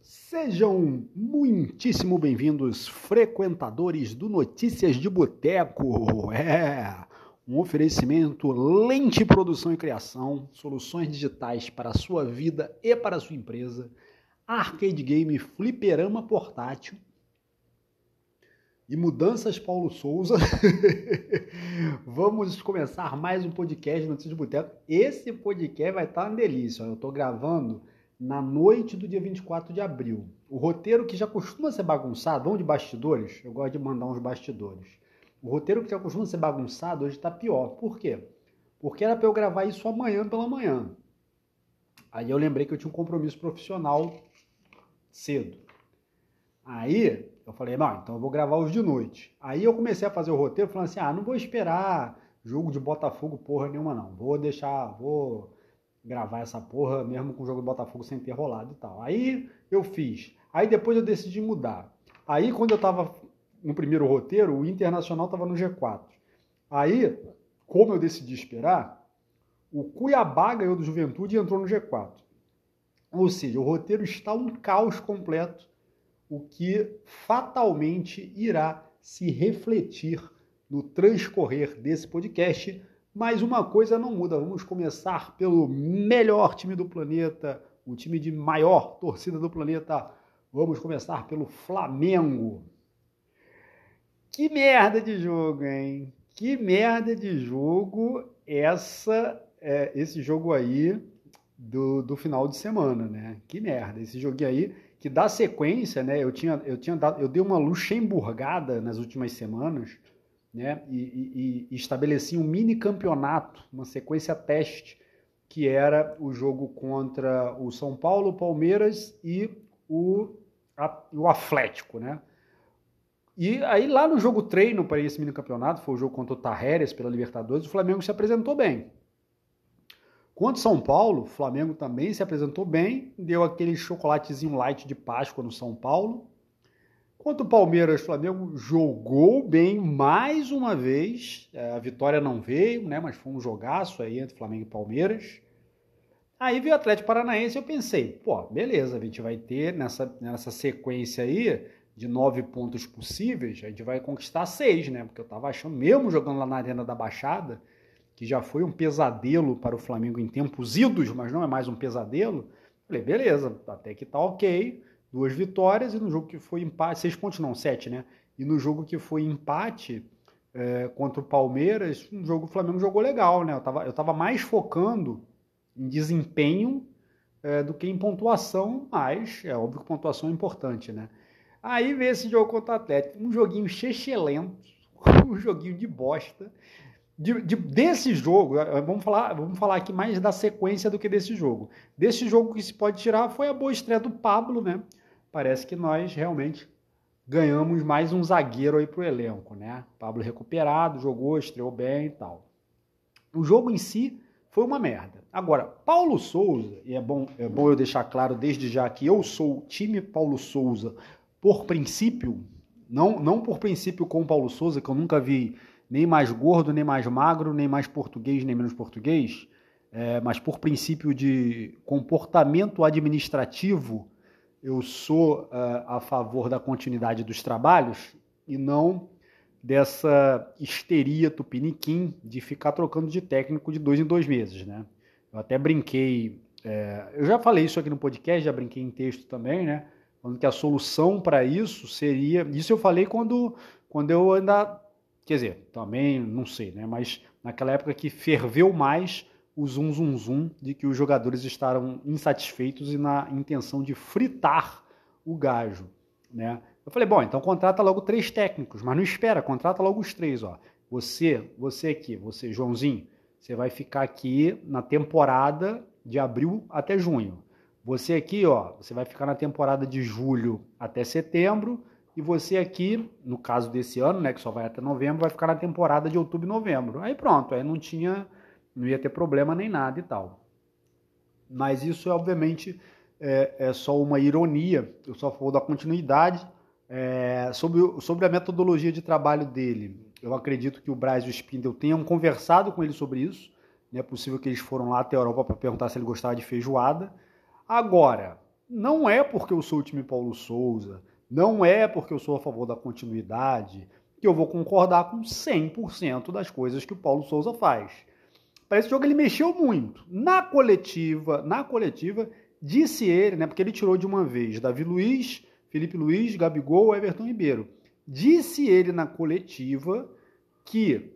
Sejam muitíssimo bem-vindos, frequentadores do Notícias de Boteco. É um oferecimento Lente Produção e Criação, soluções digitais para a sua vida e para a sua empresa, arcade game fliperama portátil e mudanças Paulo Souza. Vamos começar mais um podcast Notícias de Boteco. Esse podcast vai estar uma delícia. Eu estou gravando na noite do dia 24 de abril. O roteiro que já costuma ser bagunçado, vamos de bastidores? Eu gosto de mandar uns bastidores. O roteiro que já costuma ser bagunçado hoje está pior. Por quê? Porque era para eu gravar isso amanhã pela manhã. Aí eu lembrei que eu tinha um compromisso profissional cedo. Aí eu falei, não, então eu vou gravar os de noite. Aí eu comecei a fazer o roteiro falando assim, ah, não vou esperar jogo de Botafogo porra nenhuma não. Vou deixar, vou gravar essa porra mesmo com o jogo do Botafogo sem ter rolado e tal. Aí eu fiz. Aí depois eu decidi mudar. Aí quando eu tava no primeiro roteiro, o Internacional tava no G4. Aí, como eu decidi esperar, o Cuiabá ganhou do Juventude e entrou no G4. Ou seja, o roteiro está um caos completo, o que fatalmente irá se refletir no transcorrer desse podcast mas uma coisa não muda. Vamos começar pelo melhor time do planeta, o time de maior torcida do planeta. Vamos começar pelo Flamengo. Que merda de jogo, hein? Que merda de jogo essa, é, esse jogo aí do, do final de semana, né? Que merda. Esse joguinho aí que dá sequência, né? Eu tinha, eu tinha dado, eu dei uma luxemburgada nas últimas semanas né, e, e, e estabelecia um mini campeonato, uma sequência teste, que era o jogo contra o São Paulo, o Palmeiras e o, a, o Atlético, né? E aí lá no jogo treino para esse mini campeonato, foi o jogo contra o Tarreres pela Libertadores, o Flamengo se apresentou bem. Contra São Paulo, o Flamengo também se apresentou bem, deu aquele chocolatezinho light de Páscoa no São Paulo, Quanto o Palmeiras, o Flamengo jogou bem mais uma vez. É, a vitória não veio, né? Mas foi um jogaço aí entre Flamengo e Palmeiras. Aí veio o Atlético Paranaense eu pensei, pô, beleza, a gente vai ter nessa, nessa sequência aí de nove pontos possíveis, a gente vai conquistar seis, né? Porque eu tava achando, mesmo jogando lá na Arena da Baixada, que já foi um pesadelo para o Flamengo em tempos idos, mas não é mais um pesadelo. Falei, beleza, até que tá ok duas vitórias, e no jogo que foi empate, seis pontos não, sete, né? E no jogo que foi empate é, contra o Palmeiras, um jogo o Flamengo jogou legal, né? Eu tava, eu tava mais focando em desempenho é, do que em pontuação, mas é óbvio que pontuação é importante, né? Aí vem esse jogo contra o Atlético, um joguinho chechelento, um joguinho de bosta. De, de, desse jogo, é, vamos falar, vamos falar aqui mais da sequência do que desse jogo. Desse jogo que se pode tirar foi a boa estreia do Pablo, né? Parece que nós realmente ganhamos mais um zagueiro aí para o elenco, né? Pablo recuperado, jogou, estreou bem e tal. O jogo em si foi uma merda. Agora, Paulo Souza, e é bom, é bom eu deixar claro desde já que eu sou time Paulo Souza por princípio, não, não por princípio com Paulo Souza, que eu nunca vi nem mais gordo, nem mais magro, nem mais português, nem menos português, é, mas por princípio de comportamento administrativo eu sou uh, a favor da continuidade dos trabalhos e não dessa histeria tupiniquim de ficar trocando de técnico de dois em dois meses, né? Eu até brinquei, é, eu já falei isso aqui no podcast, já brinquei em texto também, né? Falando que a solução para isso seria, isso eu falei quando, quando eu ainda, quer dizer, também não sei, né? Mas naquela época que ferveu mais o zum zum zum de que os jogadores estavam insatisfeitos e na intenção de fritar o gajo, né? Eu falei, bom, então contrata logo três técnicos, mas não espera, contrata logo os três, ó. Você, você aqui, você, Joãozinho, você vai ficar aqui na temporada de abril até junho. Você aqui, ó, você vai ficar na temporada de julho até setembro e você aqui, no caso desse ano, né, que só vai até novembro, vai ficar na temporada de outubro e novembro. Aí pronto, aí não tinha não ia ter problema nem nada e tal. Mas isso, obviamente, é, é só uma ironia, eu só vou dar continuidade. É, sobre, sobre a metodologia de trabalho dele, eu acredito que o Braz e o Spindle tenham conversado com ele sobre isso. Não é possível que eles foram lá até a Europa para perguntar se ele gostava de feijoada. Agora, não é porque eu sou o time Paulo Souza, não é porque eu sou a favor da continuidade que eu vou concordar com 100% das coisas que o Paulo Souza faz. Para esse jogo ele mexeu muito. Na coletiva, na coletiva, disse ele, né, porque ele tirou de uma vez Davi Luiz, Felipe Luiz, Gabigol, Everton Ribeiro. Disse ele na coletiva que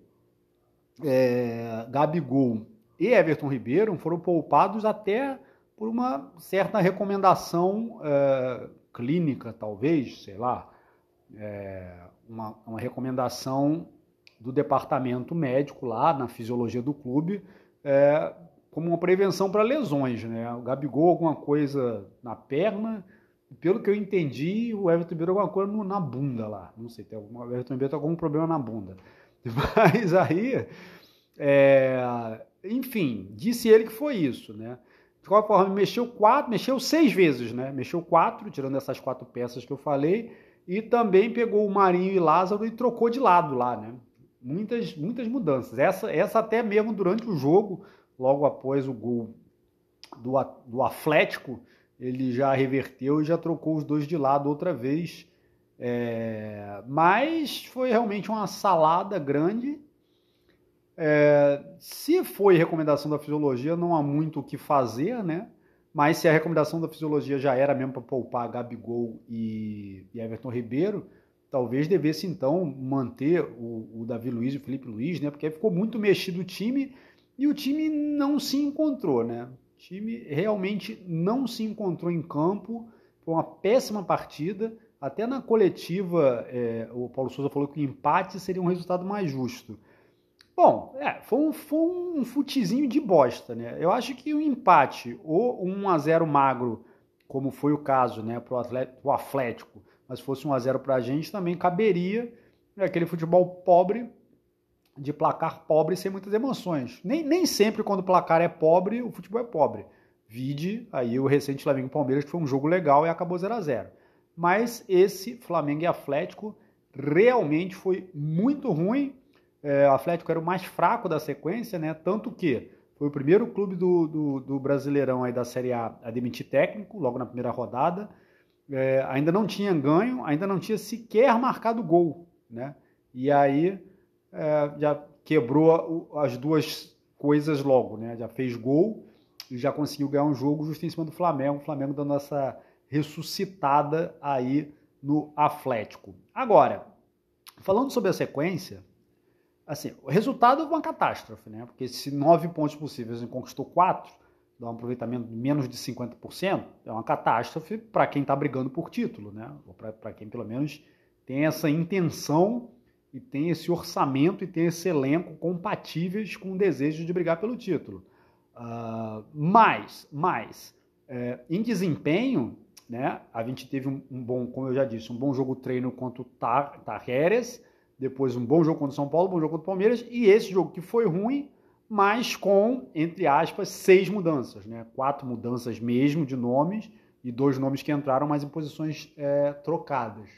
é, Gabigol e Everton Ribeiro foram poupados até por uma certa recomendação é, clínica, talvez, sei lá, é, uma, uma recomendação do departamento médico lá na fisiologia do clube, é, como uma prevenção para lesões, né? O Gabigol alguma coisa na perna, pelo que eu entendi, o Everton Ribeiro alguma coisa na bunda lá, não sei, tem algum, o Everton Ribeiro tem algum problema na bunda. Mas aí, é, enfim, disse ele que foi isso, né? De qualquer forma, mexeu quatro, mexeu seis vezes, né? Mexeu quatro, tirando essas quatro peças que eu falei, e também pegou o Marinho e Lázaro e trocou de lado lá, né? Muitas, muitas mudanças. Essa, essa até mesmo durante o jogo, logo após o gol do, do Atlético, ele já reverteu e já trocou os dois de lado outra vez. É, mas foi realmente uma salada grande é, se foi recomendação da fisiologia, não há muito o que fazer, né? Mas se a recomendação da fisiologia já era mesmo para poupar Gabigol e, e, Everton Ribeiro, talvez devesse então manter o, o, Davi Luiz e o Felipe Luiz, né? Porque ficou muito mexido o time e o time não se encontrou, né? O time realmente não se encontrou em campo. Foi uma péssima partida. Até na coletiva, é, o Paulo Souza falou que o empate seria um resultado mais justo. Bom, é, foi, um, foi um futezinho de bosta, né? Eu acho que o um empate ou um 1x0 magro, como foi o caso né, para o Atlético, mas fosse 1x0 para a gente, também caberia né, aquele futebol pobre, de placar pobre sem muitas emoções. Nem, nem sempre quando o placar é pobre, o futebol é pobre. Vide aí o recente Flamengo Palmeiras, que foi um jogo legal e acabou 0 a 0 Mas esse Flamengo e Atlético realmente foi muito ruim é, o Atlético era o mais fraco da sequência, né? Tanto que foi o primeiro clube do, do, do Brasileirão aí da Série A a demitir técnico, logo na primeira rodada. É, ainda não tinha ganho, ainda não tinha sequer marcado gol, né? E aí é, já quebrou as duas coisas logo, né? Já fez gol e já conseguiu ganhar um jogo justo em cima do Flamengo. O Flamengo dando essa ressuscitada aí no Atlético. Agora, falando sobre a sequência, assim, o resultado é uma catástrofe, né? Porque se nove pontos possíveis e conquistou quatro, dá um aproveitamento de menos de 50%, é uma catástrofe para quem está brigando por título, né? Ou para quem pelo menos tem essa intenção e tem esse orçamento e tem esse elenco compatíveis com o desejo de brigar pelo título. Uh, mas, mas é, em desempenho, né, a gente teve um, um, bom, como eu já disse, um bom jogo treino contra o Tar, Tarreres, depois um bom jogo contra o São Paulo, um bom jogo contra o Palmeiras, e esse jogo que foi ruim, mas com, entre aspas, seis mudanças, né? Quatro mudanças mesmo de nomes e dois nomes que entraram, mas em posições é, trocadas.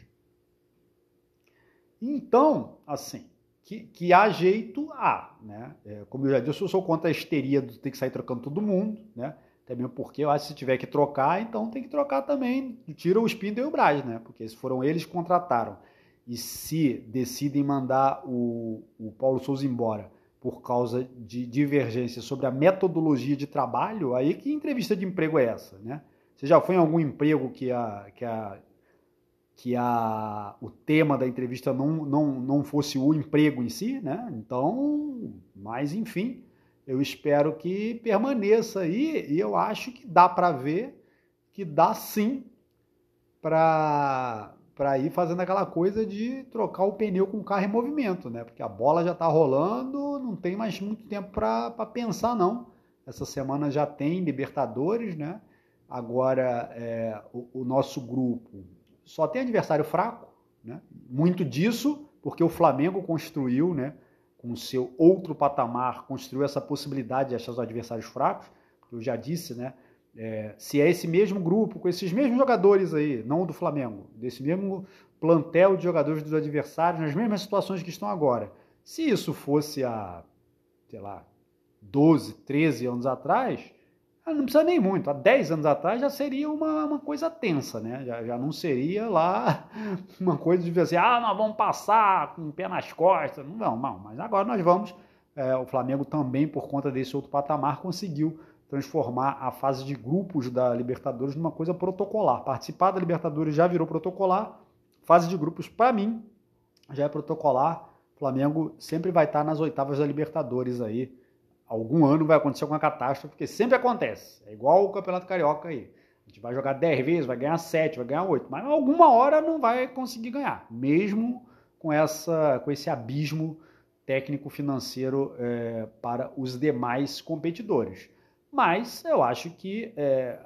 Então, assim, que, que há jeito, há, né? É, como eu já disse, eu sou contra a histeria de ter que sair trocando todo mundo, né? Até mesmo porque eu acho que se tiver que trocar, então tem que trocar também. Tira o Spindle e o Braz, né? Porque se foram eles que contrataram e se decidem mandar o, o Paulo Souza embora por causa de divergência sobre a metodologia de trabalho, aí que entrevista de emprego é essa, né? Você já foi em algum emprego que a, que a, que a, o tema da entrevista não, não, não fosse o emprego em si, né? Então, mas enfim, eu espero que permaneça aí e eu acho que dá para ver que dá sim para para ir fazendo aquela coisa de trocar o pneu com o carro em movimento, né? Porque a bola já está rolando, não tem mais muito tempo para pensar, não. Essa semana já tem Libertadores, né? Agora, é, o, o, nosso grupo só tem adversário fraco, né? Muito disso porque o Flamengo construiu, né? Com seu outro patamar, construiu essa possibilidade de achar os adversários fracos. Eu já disse, né? É, se é esse mesmo grupo, com esses mesmos jogadores aí, não do Flamengo, desse mesmo plantel de jogadores dos adversários, nas mesmas situações que estão agora. Se isso fosse há, sei lá, 12, 13 anos atrás, ah, não precisa nem muito, há 10 anos atrás já seria uma, uma coisa tensa, né? Já, já não seria lá uma coisa de assim, ah, nós vamos passar com o pé nas costas. Não, não, mas agora nós vamos. É, o Flamengo também, por conta desse outro patamar, conseguiu transformar a fase de grupos da Libertadores numa coisa protocolar. Participar da Libertadores já virou protocolar, fase de grupos, para mim, já é protocolar. O Flamengo sempre vai estar nas oitavas da Libertadores aí algum ano vai acontecer alguma catástrofe, porque sempre acontece. É igual o Campeonato Carioca aí. A gente vai jogar 10 vezes, vai ganhar 7, vai ganhar 8, mas alguma hora não vai conseguir ganhar, mesmo com, essa, com esse abismo técnico-financeiro é, para os demais competidores. Mas eu acho que é,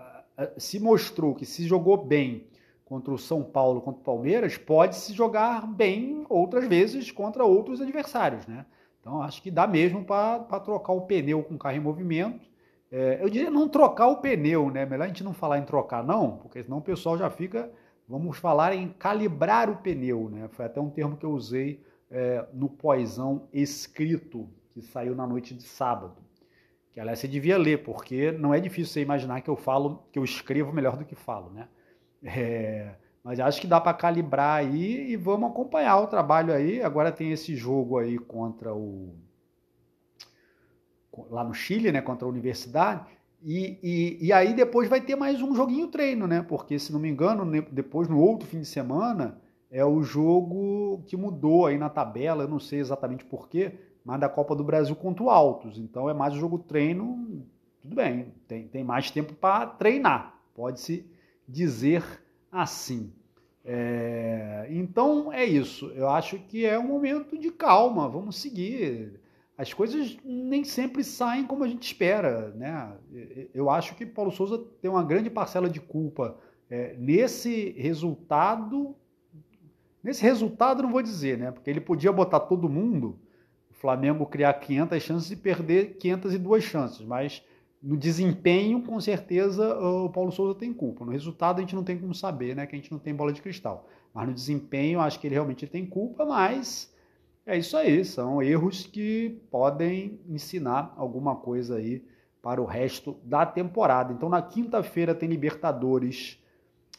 se mostrou que se jogou bem contra o São Paulo, contra o Palmeiras, pode se jogar bem outras vezes contra outros adversários, né? Então, acho que dá mesmo para trocar o pneu com o carro em movimento. É, eu diria não trocar o pneu, né? Melhor a gente não falar em trocar, não, porque senão o pessoal já fica. Vamos falar em calibrar o pneu, né? Foi até um termo que eu usei é, no poisão escrito, que saiu na noite de sábado. Que aliás você devia ler, porque não é difícil você imaginar que eu falo, que eu escrevo melhor do que falo, né? É, mas acho que dá para calibrar aí e vamos acompanhar o trabalho aí. Agora tem esse jogo aí contra o. lá no Chile, né? Contra a Universidade. E, e, e aí depois vai ter mais um joguinho treino, né? Porque, se não me engano, depois no outro fim de semana é o jogo que mudou aí na tabela, eu não sei exatamente porquê, mas da Copa do Brasil contra o Altos. Então é mais jogo treino, tudo bem, tem, tem mais tempo para treinar, pode-se dizer assim. É, então é isso. Eu acho que é um momento de calma. Vamos seguir. As coisas nem sempre saem como a gente espera, né? Eu acho que Paulo Souza tem uma grande parcela de culpa é, nesse resultado. Nesse resultado não vou dizer, né? Porque ele podia botar todo mundo, Flamengo criar 500 chances e perder 502 chances, mas no desempenho, com certeza, o Paulo Souza tem culpa. No resultado, a gente não tem como saber, né? Que a gente não tem bola de cristal. Mas no desempenho, acho que ele realmente tem culpa, mas é isso aí. São erros que podem ensinar alguma coisa aí para o resto da temporada. Então, na quinta-feira, tem Libertadores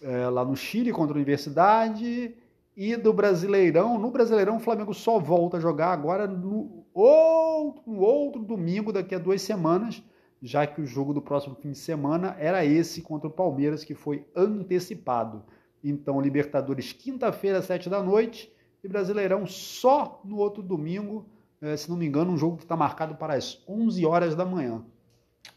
é, lá no Chile contra a Universidade. E do Brasileirão, no Brasileirão, o Flamengo só volta a jogar agora no outro, no outro domingo, daqui a duas semanas já que o jogo do próximo fim de semana era esse contra o Palmeiras, que foi antecipado. Então, Libertadores, quinta-feira, sete da noite, e Brasileirão só no outro domingo, eh, se não me engano, um jogo que está marcado para as 11 horas da manhã.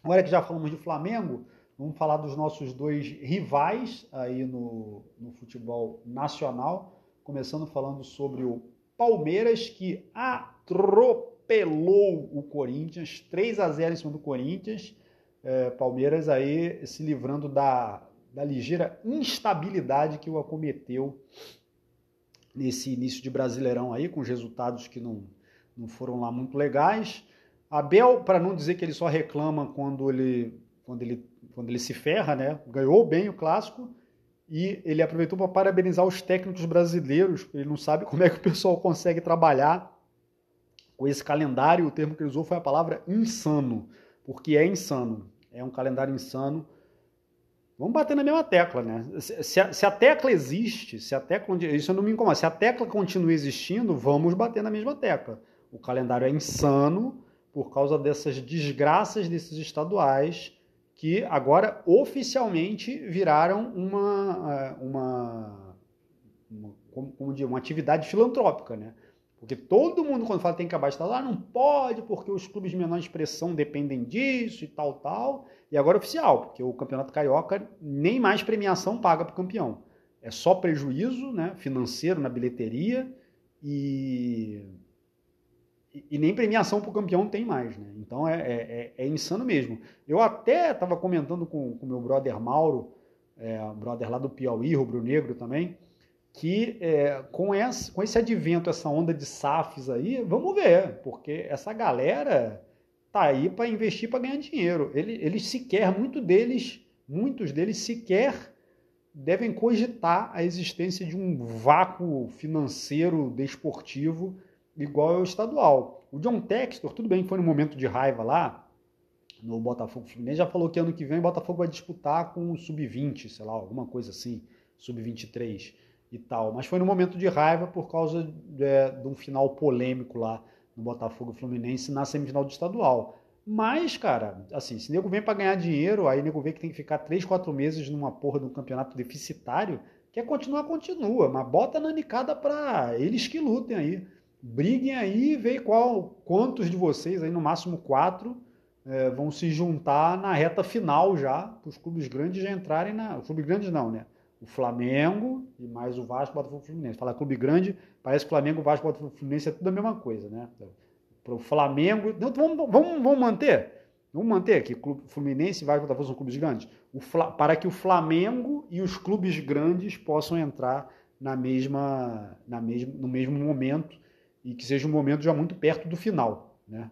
Agora que já falamos de Flamengo, vamos falar dos nossos dois rivais aí no, no futebol nacional, começando falando sobre o Palmeiras, que atropelou o Corinthians, 3 a 0 em cima do Corinthians. É, Palmeiras aí se livrando da, da ligeira instabilidade que o acometeu nesse início de Brasileirão aí, com os resultados que não, não foram lá muito legais. Abel, para não dizer que ele só reclama quando ele, quando ele, quando ele se ferra, né? ganhou bem o clássico e ele aproveitou para parabenizar os técnicos brasileiros, ele não sabe como é que o pessoal consegue trabalhar com esse calendário, o termo que ele usou foi a palavra insano, porque é insano, é um calendário insano. Vamos bater na mesma tecla, né? Se a, se a tecla existe, se a tecla, isso não me incomoda, se a tecla continua existindo, vamos bater na mesma tecla. O calendário é insano por causa dessas desgraças desses estaduais que agora oficialmente viraram uma, é, uma, uma, como, como dizer, uma atividade filantrópica, né? Porque todo mundo, quando fala que tem que acabar estadual, ah, não pode, porque os clubes de menor expressão dependem disso e tal, tal. E agora é oficial, porque o Campeonato Carioca nem mais premiação paga para o campeão. É só prejuízo né, financeiro na bilheteria e, e, nem premiação para o campeão tem mais. Né? Então é, é, é, é insano mesmo. Eu até estava comentando com o meu brother Mauro, é, brother lá do Piauí, Rubro Negro também, que é, com, esse, com esse advento, essa onda de SAFs aí, vamos ver, porque essa galera tá aí para investir para ganhar dinheiro. Eles, eles sequer, muito deles, muitos deles sequer devem cogitar a existência de um vácuo financeiro desportivo igual ao estadual. O John Textor, tudo bem foi no momento de raiva lá, no Botafogo Fluminense, já falou que ano que vem o Botafogo vai disputar com o Sub-20, sei lá, alguma coisa assim, Sub-23 e tal. Mas foi no momento de raiva por causa de, de um final polêmico lá no Botafogo Fluminense na semifinal do estadual. Mas, cara, assim, se nego vem para ganhar dinheiro, aí nego vê que tem que ficar 3, 4 meses numa porra de um campeonato deficitário, quer continuar, continua, mas bota na nicada para eles que lutem aí. Briguem aí e vê qual, quantos de vocês, aí no máximo quatro, é, vão se juntar na reta final já, para os clubes grandes já entrarem na. Os clubes grandes não, né? O Flamengo e mais o Vasco, Botafogo Fluminense. Falar clube grande, parece que Flamengo, Vasco, Botafogo Fluminense é tudo a mesma coisa, né? Para o Flamengo. Então, vamos, vamos, vamos manter? Vamos manter aqui, clube Fluminense e Vasco Botafogo são clubes grandes? O, para que o Flamengo e os clubes grandes possam entrar na mesma, na mesma, no mesmo momento e que seja um momento já muito perto do final, né?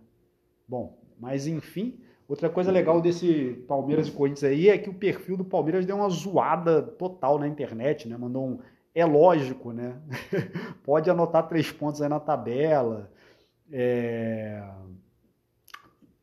Bom, mas enfim, outra coisa legal desse Palmeiras e Corinthians aí é que o perfil do Palmeiras deu uma zoada total na internet, né? Mandou um é lógico, né? Pode anotar três pontos aí na tabela. É...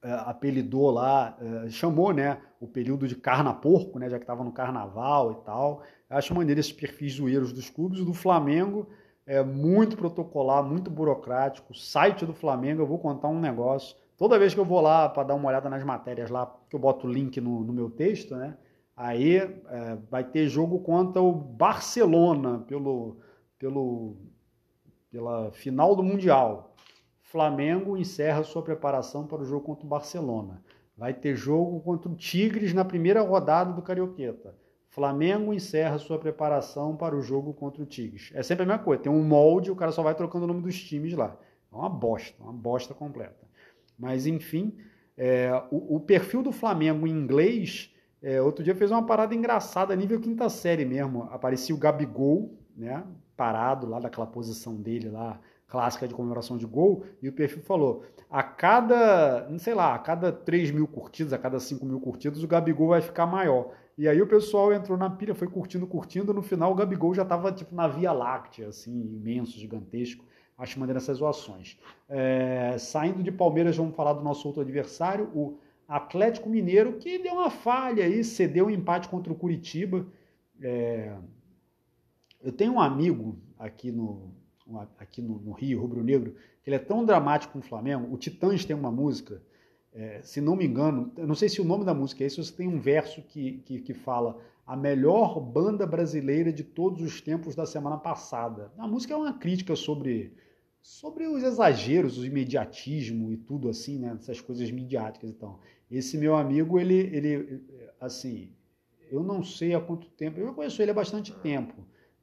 É, apelidou lá, é, chamou, né, o período de carna porco, né, já que estava no carnaval e tal. Acho maneiro esses perfis zoeiros dos clubes. O do Flamengo é muito protocolar, muito burocrático. O site do Flamengo, eu vou contar um negócio. Toda vez que eu vou lá para dar uma olhada nas matérias lá, que eu boto o link no, no meu texto, né, aí é, vai ter jogo contra o Barcelona pelo, pelo, pela final do Mundial. Flamengo encerra sua preparação para o jogo contra o Barcelona. Vai ter jogo contra o Tigres na primeira rodada do Carioqueta. Flamengo encerra sua preparação para o jogo contra o Tigres. É sempre a mesma coisa, tem um molde, o cara só vai trocando o nome dos times lá. É uma bosta, uma bosta completa. Mas enfim, é, o, o, perfil do Flamengo em inglês, é, outro dia fez uma parada engraçada, nível quinta série mesmo. Aparecia o Gabigol, né, parado lá daquela posição dele lá, clássica de comemoração de gol, e o perfil falou: a cada, não sei lá, a cada 3 mil curtidas, a cada 5 mil curtidas, o Gabigol vai ficar maior. E aí o pessoal entrou na pilha, foi curtindo, curtindo, no final o Gabigol já estava tipo na Via Láctea, assim, imenso, gigantesco. Acho maneiro essas zoações. É, saindo de Palmeiras, vamos falar do nosso outro adversário, o Atlético Mineiro, que deu uma falha aí, cedeu um empate contra o Curitiba. É, eu tenho um amigo aqui no, aqui no, no Rio, Rubro Negro, que ele é tão dramático com o Flamengo. O Titãs tem uma música, é, se não me engano, não sei se o nome da música é esse, tem um verso que, que, que fala a melhor banda brasileira de todos os tempos da semana passada. A música é uma crítica sobre sobre os exageros, o imediatismo e tudo assim, né? Essas coisas midiáticas. Então, esse meu amigo, ele, ele, assim, eu não sei há quanto tempo, eu conheço ele há bastante tempo,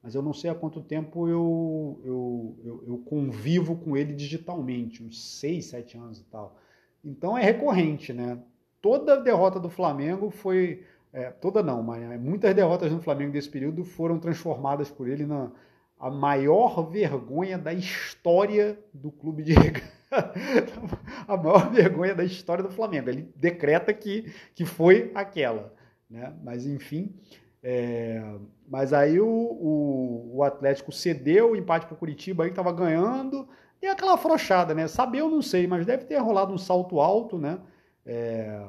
mas eu não sei há quanto tempo eu, eu, eu, eu convivo com ele digitalmente, uns 6, 7 anos e tal. Então é recorrente, né? Toda derrota do Flamengo foi. É, toda não, mas é, muitas derrotas no Flamengo desse período foram transformadas por ele na a maior vergonha da história do clube de a maior vergonha da história do Flamengo. Ele decreta que, que foi aquela. Né? Mas enfim, é, mas aí o, o, o, Atlético cedeu o empate para o Curitiba, aí estava ganhando, e aquela afrouxada, né? Saber eu não sei, mas deve ter rolado um salto alto, né? É,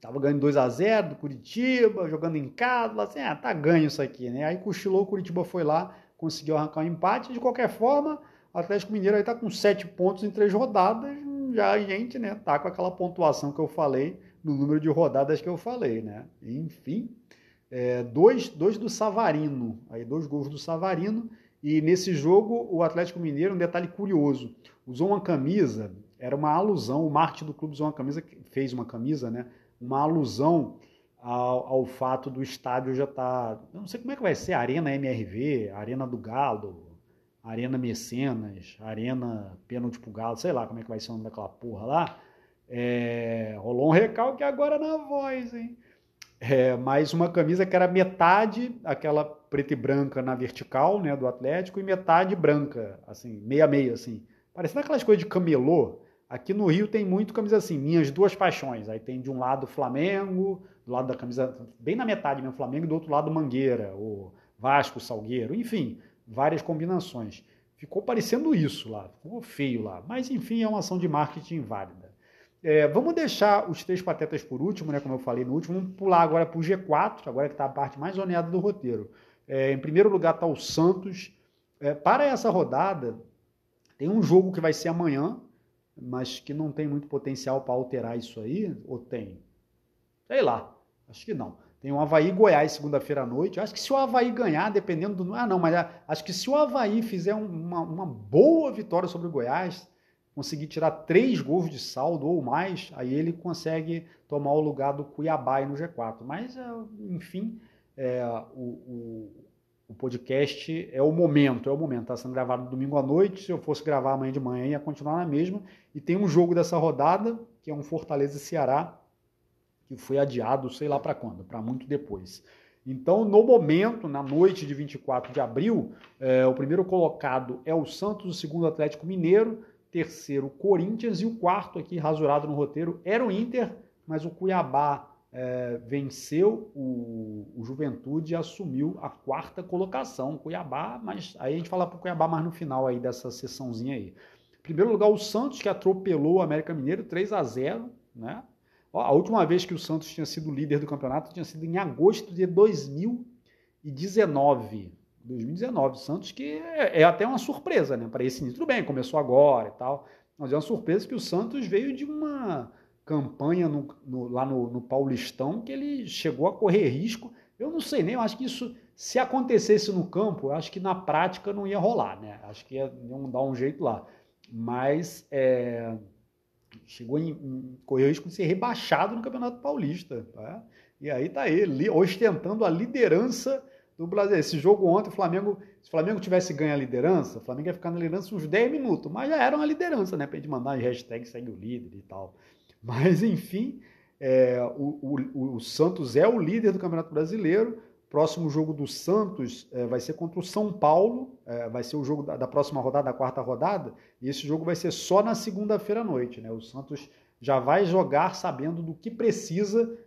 tava ganhando 2 a 0 do Curitiba, jogando em casa, assim, ah, tá ganho isso aqui, né? Aí cochilou, o Curitiba foi lá, conseguiu arrancar um empate, de qualquer forma, o Atlético Mineiro aí tá com 7 pontos em três rodadas, já a gente, né, tá com aquela pontuação que eu falei, no número de rodadas que eu falei, né? Enfim, é, dois, dois do Savarino, aí dois gols do Savarino, e nesse jogo o Atlético Mineiro, um detalhe curioso, usou uma camisa, era uma alusão, o marketing do clube usou uma camisa, fez uma camisa, né? Uma alusão ao, ao fato do estádio já estar, tá, não sei como é que vai ser, Arena MRV, Arena do Galo, Arena Mecenas, Arena Pênalti pro Galo, sei lá como é que vai ser o nome daquela porra lá, é, rolou um recalque agora na voz, hein? É, mais uma camisa que era metade aquela preta e branca na vertical, né, do Atlético, e metade branca, assim, meia meia, assim. Parecendo aquelas coisas de camelô. Aqui no Rio tem muito camisa assim, minhas duas paixões. Aí tem de um lado Flamengo, do lado da camisa, bem na metade mesmo, Flamengo, e do outro lado Mangueira, o Vasco, Salgueiro, enfim, várias combinações. Ficou parecendo isso lá, ficou feio lá. Mas enfim, é uma ação de marketing válida. É, vamos deixar os três patetas por último, né? Como eu falei no último. Vamos pular agora para o G4, agora que está a parte mais zoneada do roteiro. É, em primeiro lugar está o Santos. É, para essa rodada, tem um jogo que vai ser amanhã, mas que não tem muito potencial para alterar isso aí, ou tem? Sei lá, acho que não. Tem o Havaí Goiás segunda-feira à noite. Acho que se o Havaí ganhar, dependendo do. Ah, não, mas acho que se o Havaí fizer uma, uma boa vitória sobre o Goiás, conseguir tirar três gols de saldo ou mais, aí ele consegue tomar o lugar do Cuiabá no G4. Mas, é, enfim, é, o, o, o, podcast é o momento, é o momento. Está sendo gravado domingo à noite. Se eu fosse gravar amanhã de manhã, ia continuar na mesma. E tem um jogo dessa rodada, que é um Fortaleza Ceará, que foi adiado, sei lá para quando, para muito depois. Então, no momento, na noite de 24 de abril, é, o primeiro colocado é o Santos, o segundo Atlético Mineiro, terceiro Corinthians e o quarto aqui, rasurado no roteiro, era o Inter, mas o Cuiabá é, venceu o, o, Juventude e assumiu a quarta colocação. Cuiabá, mas aí a gente fala para o Cuiabá mais no final aí dessa sessãozinha aí. Em primeiro lugar, o Santos, que atropelou o América Mineiro 3 a 0 né? A última vez que o Santos tinha sido líder do campeonato tinha sido em agosto de 2019. 2019, Santos que é, é até uma surpresa, né? Para esse início. Tudo bem, começou agora e tal, mas é uma surpresa que o Santos veio de uma campanha no, no, lá no, no, Paulistão que ele chegou a correr risco. Eu não sei nem, eu acho que isso, se acontecesse no campo, eu acho que na prática não ia rolar, né? Acho que ia, iam dar um jeito lá. Mas é, chegou em, em correu risco de ser rebaixado no Campeonato Paulista. Tá? E aí tá ele, ostentando a liderança do Brasil. Esse jogo ontem, o Flamengo, se o Flamengo tivesse ganho a liderança, o Flamengo ia ficar na liderança uns 10 minutos, mas já era uma liderança, né? Pra gente mandar a hashtag segue o líder e tal. Mas, enfim, é, o, o, o, Santos é o líder do Campeonato Brasileiro. Próximo jogo do Santos é, vai ser contra o São Paulo, é, vai ser o jogo da, da, próxima rodada, da quarta rodada, e esse jogo vai ser só na segunda-feira à noite. Né? O Santos já vai jogar sabendo do que precisa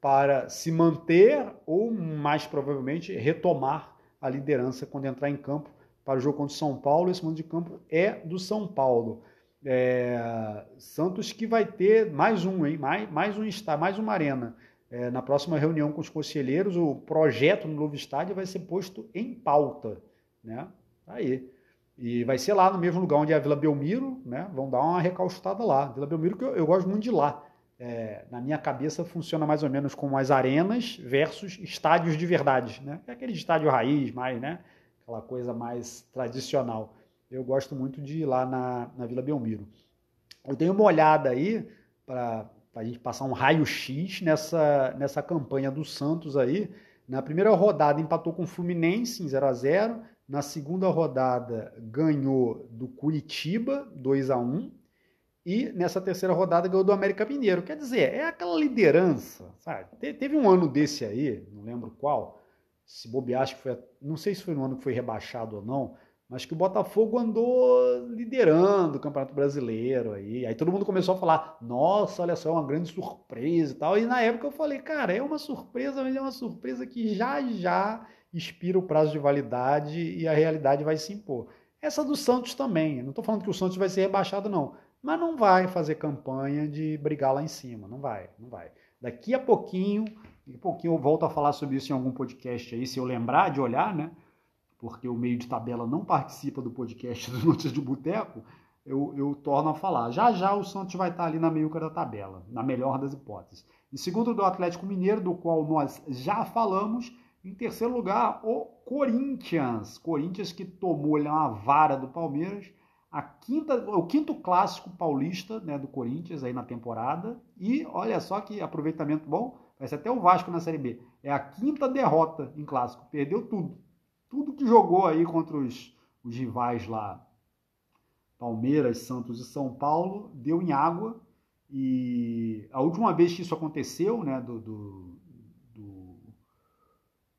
para se manter ou, mais provavelmente, retomar a liderança quando entrar em campo para o jogo contra o São Paulo. Esse mando de campo é do São Paulo. É, Santos que vai ter mais um, hein? Mais, mais um estádio, mais uma arena. É, na próxima reunião com os conselheiros, o projeto no novo estádio vai ser posto em pauta, né? Tá aí. E vai ser lá no mesmo lugar onde é a Vila Belmiro, né? Vão dar uma recaustada lá. Vila Belmiro que eu, eu gosto muito de lá. É, na minha cabeça funciona mais ou menos como as arenas versus estádios de verdade, né? É aquele estádio raiz, mais, né? Aquela coisa mais tradicional. Eu gosto muito de ir lá na, na Vila Belmiro. Eu dei uma olhada aí para a gente passar um raio-x nessa, nessa campanha do Santos aí. Na primeira rodada empatou com o Fluminense em 0 a 0 Na segunda rodada ganhou do Curitiba 2 a 1 E nessa terceira rodada ganhou do América Mineiro. Quer dizer, é aquela liderança, sabe? Teve um ano desse aí, não lembro qual, se bobear, acho que foi, não sei se foi no ano que foi rebaixado ou não, mas que o Botafogo andou liderando o Campeonato Brasileiro aí. Aí todo mundo começou a falar: "Nossa, olha só, é uma grande surpresa" e tal. E na época eu falei: "Cara, é uma surpresa, mas é uma surpresa que já já expira o prazo de validade e a realidade vai se impor". Essa do Santos também. não estou falando que o Santos vai ser rebaixado não, mas não vai fazer campanha de brigar lá em cima, não vai, não vai. Daqui a pouquinho, pouquinho eu volto a falar sobre isso em algum podcast aí, se eu lembrar de olhar, né? porque o meio de tabela não participa do podcast do Notícias de Boteco, eu, eu torno a falar. Já já o Santos vai estar ali na meiuca da tabela, na melhor das hipóteses. Em segundo, do Atlético Mineiro, do qual nós já falamos. Em terceiro lugar, o Corinthians. Corinthians que tomou uma vara do Palmeiras. A quinta, o quinto clássico paulista né, do Corinthians aí na temporada. E olha só que aproveitamento bom. Vai ser até o Vasco na Série B. É a quinta derrota em clássico. Perdeu tudo tudo que jogou aí contra os, os rivais lá, Palmeiras, Santos e São Paulo, deu em água. E a última vez que isso aconteceu, né, do, do,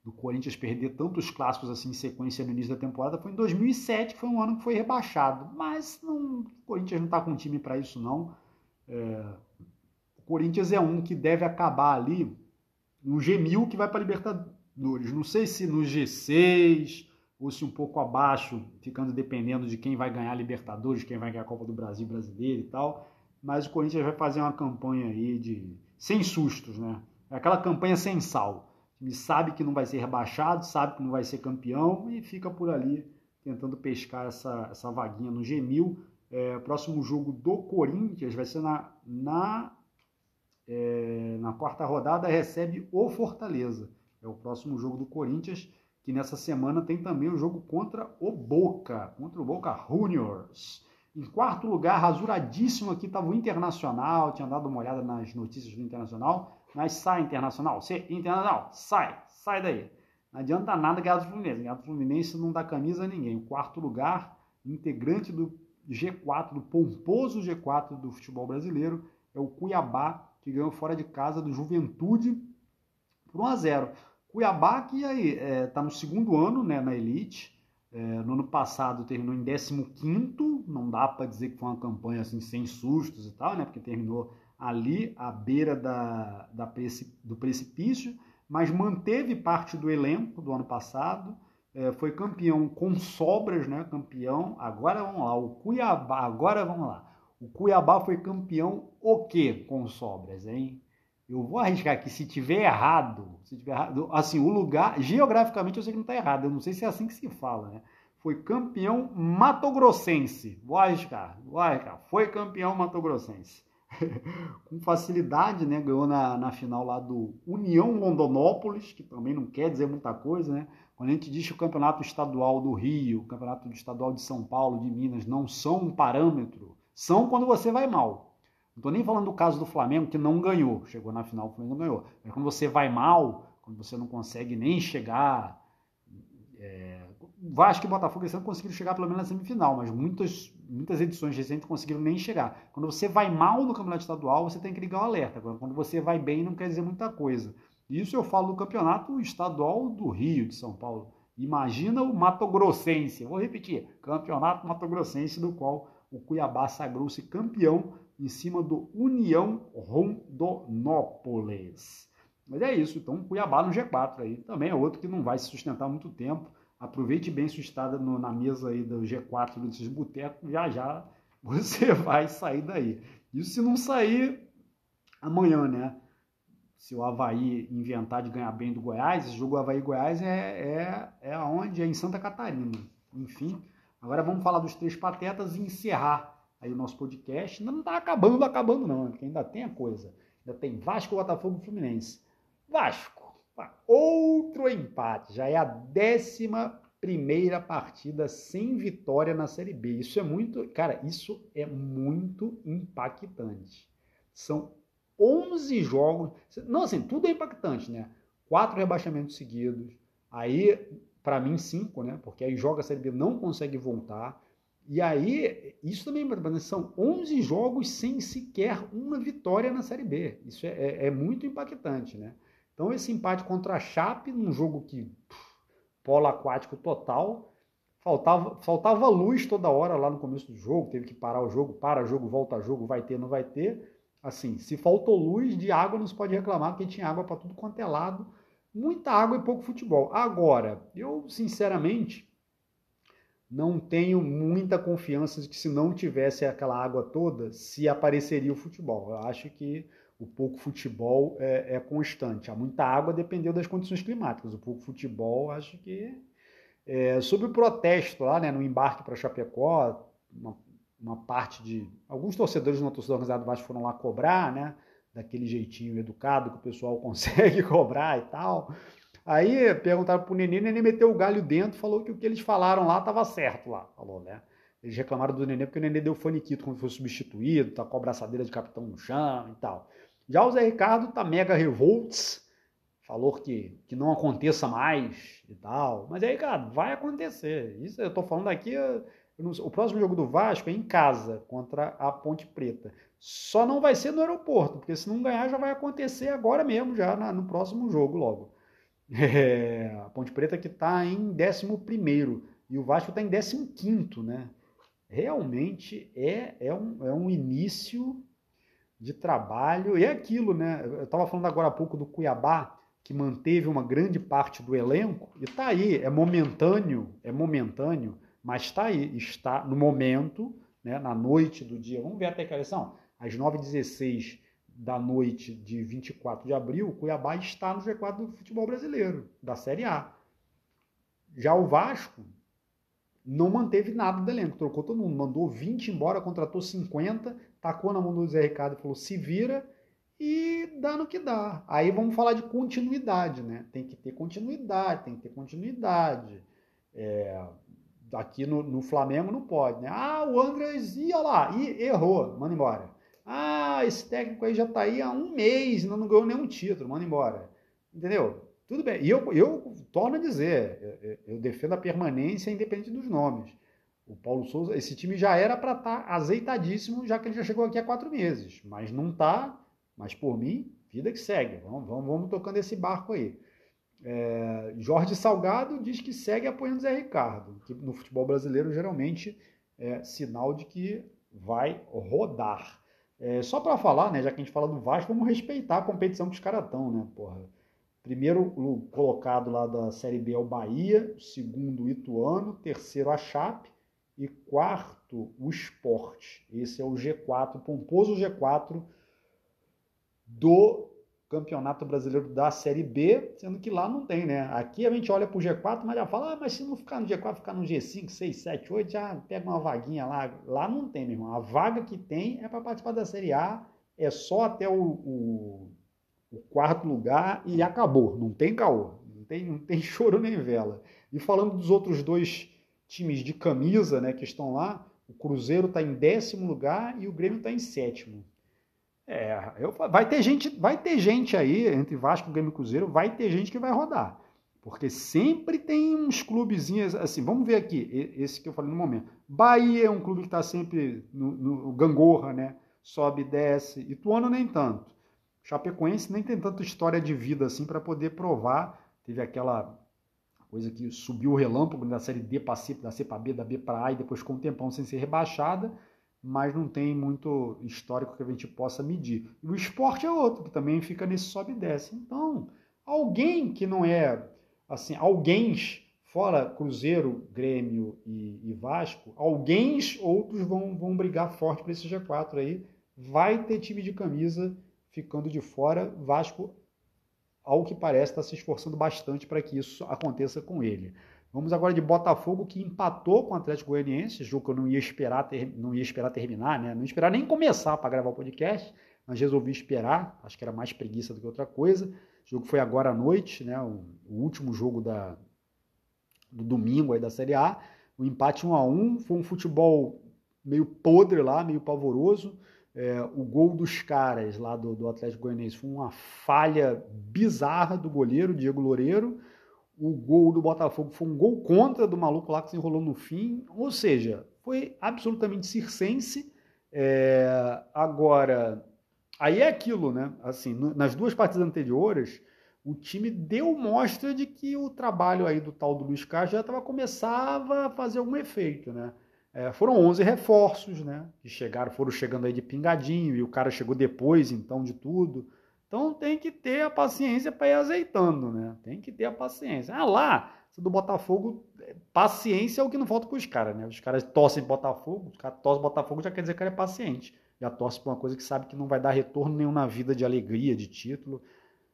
do Corinthians perder tantos clássicos assim em sequência no início da temporada, foi em 2007, que foi um ano que foi rebaixado. Mas não, o Corinthians não está com time para isso, não. É, o Corinthians é um que deve acabar ali no G1000 que vai para a Libertadores não sei se no G6 ou se um pouco abaixo, ficando dependendo de quem vai ganhar a Libertadores, quem vai ganhar a Copa do Brasil brasileiro e tal. mas o Corinthians vai fazer uma campanha aí de sem sustos, né? É aquela campanha sem sal. Ele sabe que não vai ser rebaixado, sabe que não vai ser campeão e fica por ali tentando pescar essa, essa vaguinha no G1000. É, próximo jogo do Corinthians vai ser na, na, é, na quarta rodada, recebe o Fortaleza. É o próximo jogo do Corinthians, que nessa semana tem também o jogo contra o Boca, contra o Boca Juniors. Em quarto lugar, rasuradíssimo aqui estava o Internacional, tinha dado uma olhada nas notícias do Internacional, mas sai Internacional, Internacional, sai, sai daí. Não adianta nada ganhar do Fluminense, ganhar do Fluminense não dá camisa a ninguém. O quarto lugar, integrante do G4, do pomposo G4 do futebol brasileiro, é o Cuiabá, que ganhou fora de casa do Juventude por 1 a 0. Cuiabá que aí está é, tá no segundo ano né, na elite, é, no ano passado terminou em 15º, não dá para dizer que foi uma campanha assim sem sustos e tal, né? Porque terminou ali à beira da, da do precipício, mas manteve parte do elenco do ano passado, é, foi campeão com sobras, né? Campeão, agora vamos lá, o Cuiabá, agora vamos lá. O Cuiabá foi campeão o quê com sobras, hein? Eu vou arriscar aqui, se tiver errado, se tiver errado, assim, o lugar, geograficamente eu sei que não está errado, eu não sei se é assim que se fala, né? Foi campeão matogrossense, vou arriscar, vou arriscar, foi campeão matogrossense. Com facilidade, né? Ganhou na, na final lá do União Londonópolis, que também não quer dizer muita coisa, né? Quando a gente diz que o campeonato estadual do Rio, o campeonato estadual de São Paulo, de Minas, não são um parâmetro, são quando você vai mal. Não estou nem falando do caso do Flamengo, que não ganhou. Chegou na final, o Flamengo não ganhou. Mas quando você vai mal, quando você não consegue nem chegar. É, Vasco e Botafogo esse ano conseguiram chegar pelo menos na semifinal, mas muitas, muitas edições recentes conseguiram nem chegar. Quando você vai mal no campeonato estadual, você tem que ligar o alerta. Quando você vai bem, não quer dizer muita coisa. Isso eu falo do campeonato estadual do Rio, de São Paulo. Imagina o Mato Grossense. Vou repetir: campeonato Mato Grossense, do qual o Cuiabá sagrou-se campeão em cima do União Rondonópolis. Mas é isso, então Cuiabá no G4 aí. Também é outro que não vai se sustentar muito tempo. Aproveite bem sua estada no, na mesa aí do G4 desses botecos, já já você vai sair daí. Isso se não sair amanhã, né? Se o Havaí inventar de ganhar bem do Goiás, esse jogo Havaí-Goiás é, é, é onde? É em Santa Catarina. Enfim, agora vamos falar dos três patetas e encerrar aí o nosso podcast. Não está acabando, acabando não, porque ainda tem a coisa. Ainda tem Vasco, Botafogo e Fluminense. Vasco, outro empate. Já é a décima primeira partida sem vitória na Série B. Isso é muito, cara, isso é muito impactante. São 11 jogos, não assim, tudo é impactante, né? Quatro rebaixamentos seguidos. Aí, para mim, cinco, né? Porque aí joga a Série B, não consegue voltar. E aí, isso também é são 11 jogos sem sequer uma vitória na Série B. Isso é, é, é muito impactante, né? Então, esse empate contra a Chape, num jogo que polo aquático total, faltava, faltava luz toda hora lá no começo do jogo, teve que parar o jogo, para jogo, volta jogo, vai ter, não vai ter. Assim, se faltou luz de água, não se pode reclamar, porque tinha água para tudo quanto é lado. Muita água e pouco futebol. Agora, eu, sinceramente, não tenho muita confiança de que se não tivesse aquela água toda, se apareceria o futebol. Eu acho que o pouco futebol é, é constante. Há muita água dependeu das condições climáticas. O pouco futebol, acho que. É, sobre o protesto lá, né, no embarque para Chapecó, uma, uma, parte de. Alguns torcedores na torcida organizada do Vasco foram lá cobrar, né? Daquele jeitinho educado que o pessoal consegue cobrar e tal. Aí perguntaram pro Nenê, o Nenê meteu o galho dentro, falou que o que eles falaram lá estava certo lá, falou, né? Eles reclamaram do Nenê porque o Nenê deu faniquito quando foi substituído, tá com a braçadeira de capitão no chão e tal. Já o Zé Ricardo tá mega revolts, falou que, que não aconteça mais e tal. Mas aí, cara, vai acontecer. Isso eu tô falando aqui, o próximo jogo do Vasco é em casa, contra a Ponte Preta. Só não vai ser no aeroporto, porque se não ganhar já vai acontecer agora mesmo, já na, no próximo jogo logo. É, a Ponte Preta que está em 11 e o Vasco está em 15, né? Realmente é, é, um, é um início de trabalho. E é aquilo, né? Eu estava falando agora há pouco do Cuiabá, que manteve uma grande parte do elenco, e está aí, é momentâneo, é momentâneo, mas está aí, está no momento, né, na noite do dia. Vamos ver até que horas são? às 9h16 da noite de 24 de abril, o Cuiabá está no G4 do futebol brasileiro, da Série A. Já o Vasco não manteve nada do elenco, trocou todo mundo, mandou 20 embora, contratou 50, tacou na mão do Zé Ricardo e falou: se vira e dá no que dá. Aí vamos falar de continuidade, né? Tem que ter continuidade, tem que ter continuidade. É, aqui no, no, Flamengo não pode, né? Ah, o Andres ia lá e errou, manda embora. Ah, esse técnico aí já tá aí há um mês não, não ganhou nenhum título, manda embora. Entendeu? Tudo bem. E eu, eu torno a dizer, eu, eu defendo a permanência independente dos nomes. O Paulo Souza, esse time já era para estar tá azeitadíssimo, já que ele já chegou aqui há quatro meses. Mas não está. Mas por mim, vida que segue. Vamos, vamos, vamos tocando esse barco aí. É, Jorge Salgado diz que segue apoiando Zé Ricardo, que no futebol brasileiro geralmente é sinal de que vai rodar. É, só para falar, né, já que a gente fala do Vasco, vamos respeitar a competição que os caras estão, né, porra. Primeiro colocado lá da Série B é o Bahia, segundo o Ituano, terceiro a Chape e quarto o Sport. Esse é o G4, o pomposo G4 do Campeonato Brasileiro da Série B, sendo que lá não tem, né? Aqui a gente olha para o G4, mas já fala, ah, mas se não ficar no G4, ficar no G5, 6, 7, 8, já pega uma vaguinha lá. Lá não tem, meu irmão. A vaga que tem é para participar da Série A, é só até o, o o quarto lugar e acabou. Não tem caô, não tem, não tem choro nem vela. E falando dos outros dois times de camisa né, que estão lá, o Cruzeiro está em décimo lugar e o Grêmio está em sétimo. É, eu, vai ter gente, vai ter gente aí entre Vasco, Grêmio e Cruzeiro, vai ter gente que vai rodar, porque sempre tem uns clubezinhos assim. Vamos ver aqui, esse que eu falei no momento. Bahia é um clube que está sempre no, no gangorra, né? Sobe, desce. Ituano nem tanto. Chapecoense nem tem tanta história de vida assim para poder provar. Teve aquela coisa que subiu o relâmpago da série D para C, da C para B, da B para A e depois com um tempão sem ser rebaixada, mas não tem muito histórico que a gente possa medir. E o esporte é outro, que também fica nesse sobe e desce. Então, alguém que não é, assim, alguém fora Cruzeiro, Grêmio e, e Vasco, alguém outros vão, vão brigar forte para esse G4 aí. Vai ter time de camisa ficando de fora. Vasco, ao que parece, está se esforçando bastante para que isso aconteça com ele. Vamos agora de Botafogo, que empatou com o Atlético Goianiense, jogo que eu não ia esperar, ter, não ia esperar terminar, né? Não ia esperar nem começar para gravar o podcast, mas resolvi esperar, acho que era mais preguiça do que outra coisa. O jogo foi agora à noite, né? O, o último jogo da, do domingo aí da Série A. O empate 1 a 1 foi um futebol meio podre lá, meio pavoroso. É, o gol dos caras lá do, do Atlético Goianiense foi uma falha bizarra do goleiro, Diego Loureiro. O gol do Botafogo foi um gol contra do maluco lá que se enrolou no fim. Ou seja, foi absolutamente circense. É, agora, aí é aquilo, né? Assim, nas duas partidas anteriores, o time deu mostra de que o trabalho aí do tal do Luiz Castro já tava, começava a fazer algum efeito, né? É, foram 11 reforços, né? Que chegaram, foram chegando aí de pingadinho e o cara chegou depois, então, de tudo. Então tem que ter a paciência para ir azeitando, né? Tem que ter a paciência. Ah, lá, do Botafogo, é, paciência é o que não falta para os caras, né? Os caras torcem Botafogo, os caras torcem Botafogo já quer dizer que cara é paciente. Já torce para uma coisa que sabe que não vai dar retorno nenhum na vida de alegria, de título.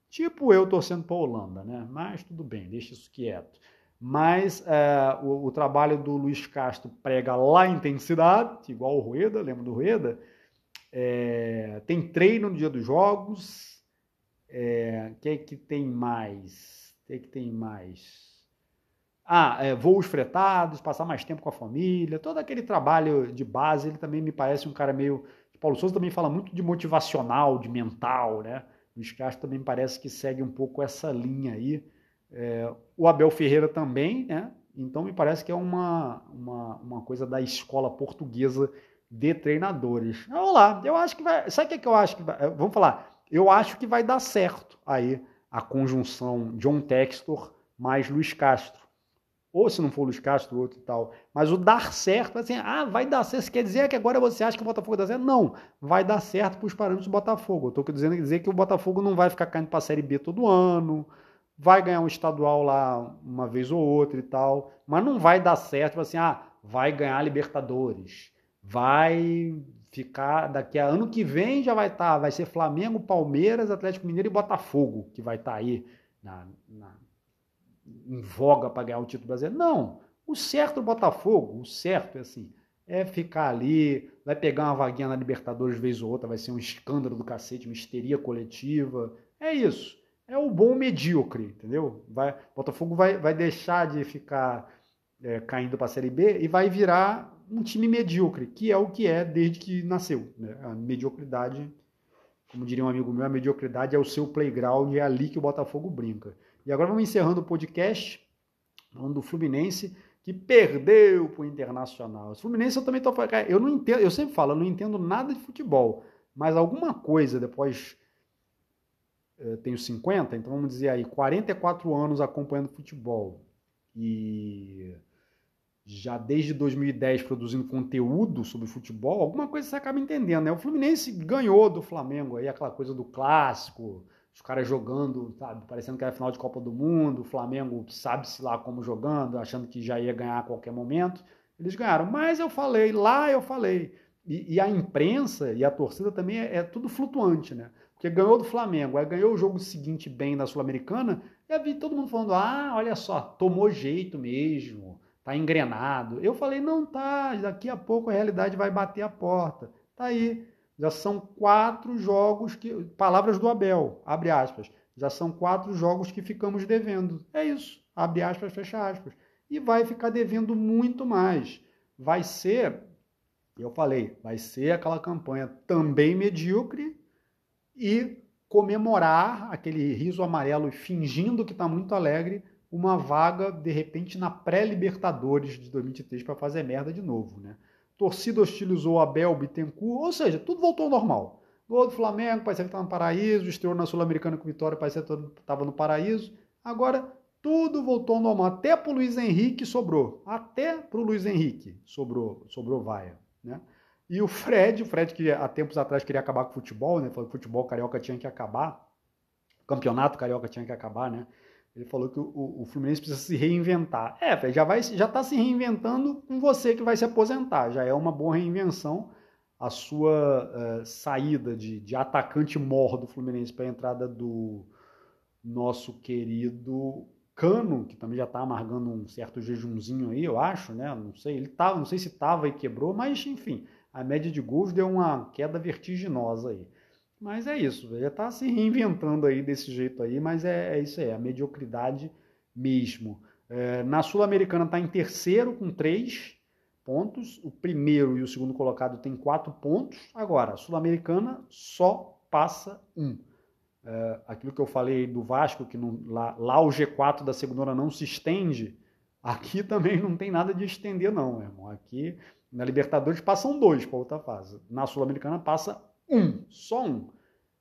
Tipo eu torcendo para Holanda, né? Mas tudo bem, deixa isso quieto. Mas é, o, o, trabalho do Luiz Castro prega lá intensidade, igual o Rueda, lembra do Rueda? É, tem treino no dia dos jogos. É, que é que tem mais? O que é que tem mais? Ah, é, voos fretados, passar mais tempo com a família, todo aquele trabalho de base, ele também me parece um cara meio. Paulo Souza também fala muito de motivacional, de mental, né? O Luiz Castro também parece que segue um pouco essa linha aí. É, o Abel Ferreira também, né? Então me parece que é uma, uma, uma coisa da escola portuguesa de treinadores. Vamos lá, eu acho que vai. Sabe o que, é que eu acho que vai. Vamos falar. Eu acho que vai dar certo aí a conjunção John Textor mais Luiz Castro. Ou se não for Luiz Castro, outro e tal. Mas o dar certo, assim, ah, vai dar certo. Quer dizer que agora você acha que o Botafogo dá certo? Não, vai dar certo para os parâmetros do Botafogo. Eu estou dizendo dizer que o Botafogo não vai ficar caindo para a Série B todo ano vai ganhar um estadual lá uma vez ou outra e tal, mas não vai dar certo, tipo assim, ah, vai ganhar Libertadores, vai ficar daqui a ano que vem já vai estar, tá, vai ser Flamengo, Palmeiras, Atlético Mineiro e Botafogo que vai estar tá aí na, na, em voga para ganhar o título brasileiro. Não, o certo do Botafogo, o certo é assim, é ficar ali, vai pegar uma vaguinha na Libertadores vez ou outra, vai ser um escândalo do cacete, uma histeria coletiva. É isso. É o bom medíocre, entendeu? Vai, Botafogo vai, vai deixar de ficar é, caindo para a Série B e vai virar um time medíocre, que é o que é desde que nasceu. Né? A mediocridade, como diria um amigo meu, a mediocridade é o seu playground, é ali que o Botafogo brinca. E agora vamos encerrando o podcast, falando do Fluminense, que perdeu para o Internacional. O Fluminense eu também estou falando, eu não entendo, eu sempre falo, eu não entendo nada de futebol, mas alguma coisa depois tenho 50, então vamos dizer aí, 44 anos acompanhando futebol e já desde 2010 produzindo conteúdo sobre futebol, alguma coisa você acaba entendendo, né? O Fluminense ganhou do Flamengo aí, aquela coisa do clássico, os caras jogando, sabe, parecendo que era final de Copa do Mundo, o Flamengo sabe-se lá como jogando, achando que já ia ganhar a qualquer momento. Eles ganharam, mas eu falei, lá eu falei. E, e a imprensa e a torcida também é, é, tudo flutuante, né? Porque ganhou do Flamengo, aí ganhou o jogo seguinte bem na Sul-Americana, e havia todo mundo falando, ah, olha só, tomou jeito mesmo, tá engrenado. Eu falei, não tá, daqui a pouco a realidade vai bater a porta. Tá aí, já são quatro jogos que. Palavras do Abel, abre aspas. Já são quatro jogos que ficamos devendo. É isso, abre aspas, fecha aspas. E vai ficar devendo muito mais. Vai ser, eu falei, vai ser aquela campanha também medíocre e comemorar aquele riso amarelo fingindo que está muito alegre uma vaga, de repente, na pré-Libertadores de 2023 para fazer merda de novo, né? Torcida hostilizou Abel Bittencourt, ou seja, tudo voltou ao normal. Gol do Flamengo, parecia que estava no paraíso, estreou na Sul-Americana com vitória, parecia que estava no paraíso. Agora, tudo voltou ao normal. Até para o Luiz Henrique sobrou. Até para o Luiz Henrique sobrou, sobrou vaia, né? E o Fred, o Fred que há tempos atrás queria acabar com o futebol, né? Falou que o futebol carioca tinha que acabar, o campeonato carioca tinha que acabar, né? Ele falou que o, o Fluminense precisa se reinventar. É, já vai, já está se reinventando com você que vai se aposentar. Já é uma boa reinvenção a sua uh, saída de, de atacante mor do Fluminense para a entrada do nosso querido Cano, que também já está amargando um certo jejumzinho aí, eu acho, né? Não sei, ele tá, não sei se estava e quebrou, mas enfim, a média de gols deu uma queda vertiginosa aí. Mas é isso, já está se reinventando aí desse jeito aí, mas é, é isso aí, é a mediocridade mesmo. É, na Sul-Americana está em terceiro com três pontos, o primeiro e o segundo colocado tem quatro pontos. Agora, a Sul-Americana só passa um. É, aquilo que eu falei do Vasco, que lá, lá o G4 da segunda não se estende, aqui também não tem nada de estender, não, irmão. Aqui na Libertadores passam dois para outra fase. Na Sul-Americana passa um, só um.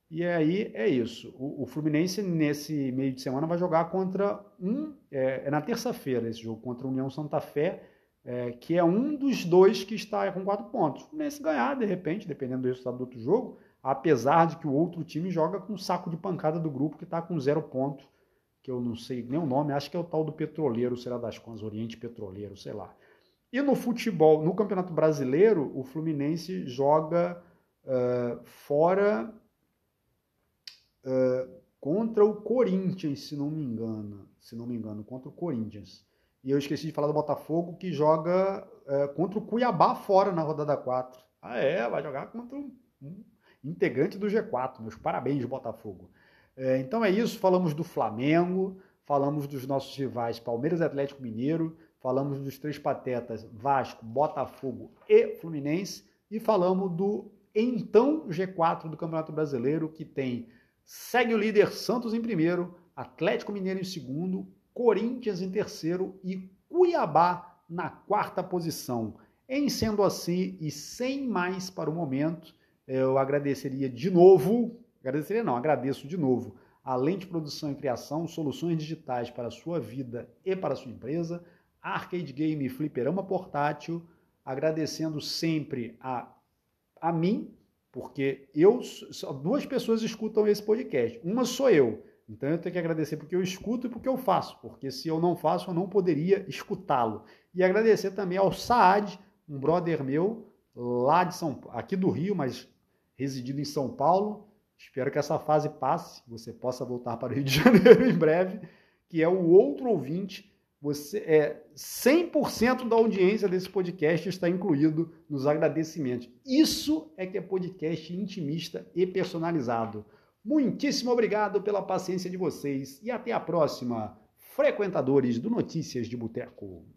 E aí é isso. O, o, Fluminense, nesse meio de semana, vai jogar contra um. É, é na terça-feira esse jogo, contra o União Santa Fé, é, que é um dos dois que está com quatro pontos. O Fluminense ganhar, de repente, dependendo do resultado do outro jogo, apesar de que o outro time joga com saco de pancada do grupo que está com zero ponto, que eu não sei nem o nome, acho que é o tal do Petroleiro, será das contas, Oriente Petroleiro, sei lá. E no futebol, no Campeonato Brasileiro, o Fluminense joga uh, fora uh, contra o Corinthians, se não me engano. Se não me engano, contra o Corinthians. E eu esqueci de falar do Botafogo, que joga uh, contra o Cuiabá fora na rodada 4. Ah, é, vai jogar contra um, integrante do G4. Meus parabéns, Botafogo. Então é isso, falamos do Flamengo, falamos dos nossos rivais Palmeiras Atlético Mineiro, falamos dos três patetas Vasco, Botafogo e Fluminense, e falamos do então G4 do Campeonato Brasileiro, que tem segue o líder Santos em primeiro, Atlético Mineiro em segundo, Corinthians em terceiro e Cuiabá na quarta posição. Em sendo assim e sem mais para o momento, eu agradeceria de novo, agradeceria não, agradeço de novo, além de produção e criação, soluções digitais para a sua vida e para a sua empresa, Arcade Game Fliperama Portátil, agradecendo sempre a a mim, porque eu só duas pessoas escutam esse podcast. Uma sou eu. Então eu tenho que agradecer porque eu escuto e porque eu faço, porque se eu não faço, eu não poderia escutá-lo. E agradecer também ao Saad, um brother meu, lá de São aqui do Rio, mas residindo em São Paulo. Espero que essa fase passe, você possa voltar para o Rio de Janeiro em breve, que é o outro ouvinte. Você é 100% da audiência desse podcast está incluído nos agradecimentos. Isso é que é podcast intimista e personalizado. Muitíssimo obrigado pela paciência de vocês e até a próxima, frequentadores do Notícias de Boteco.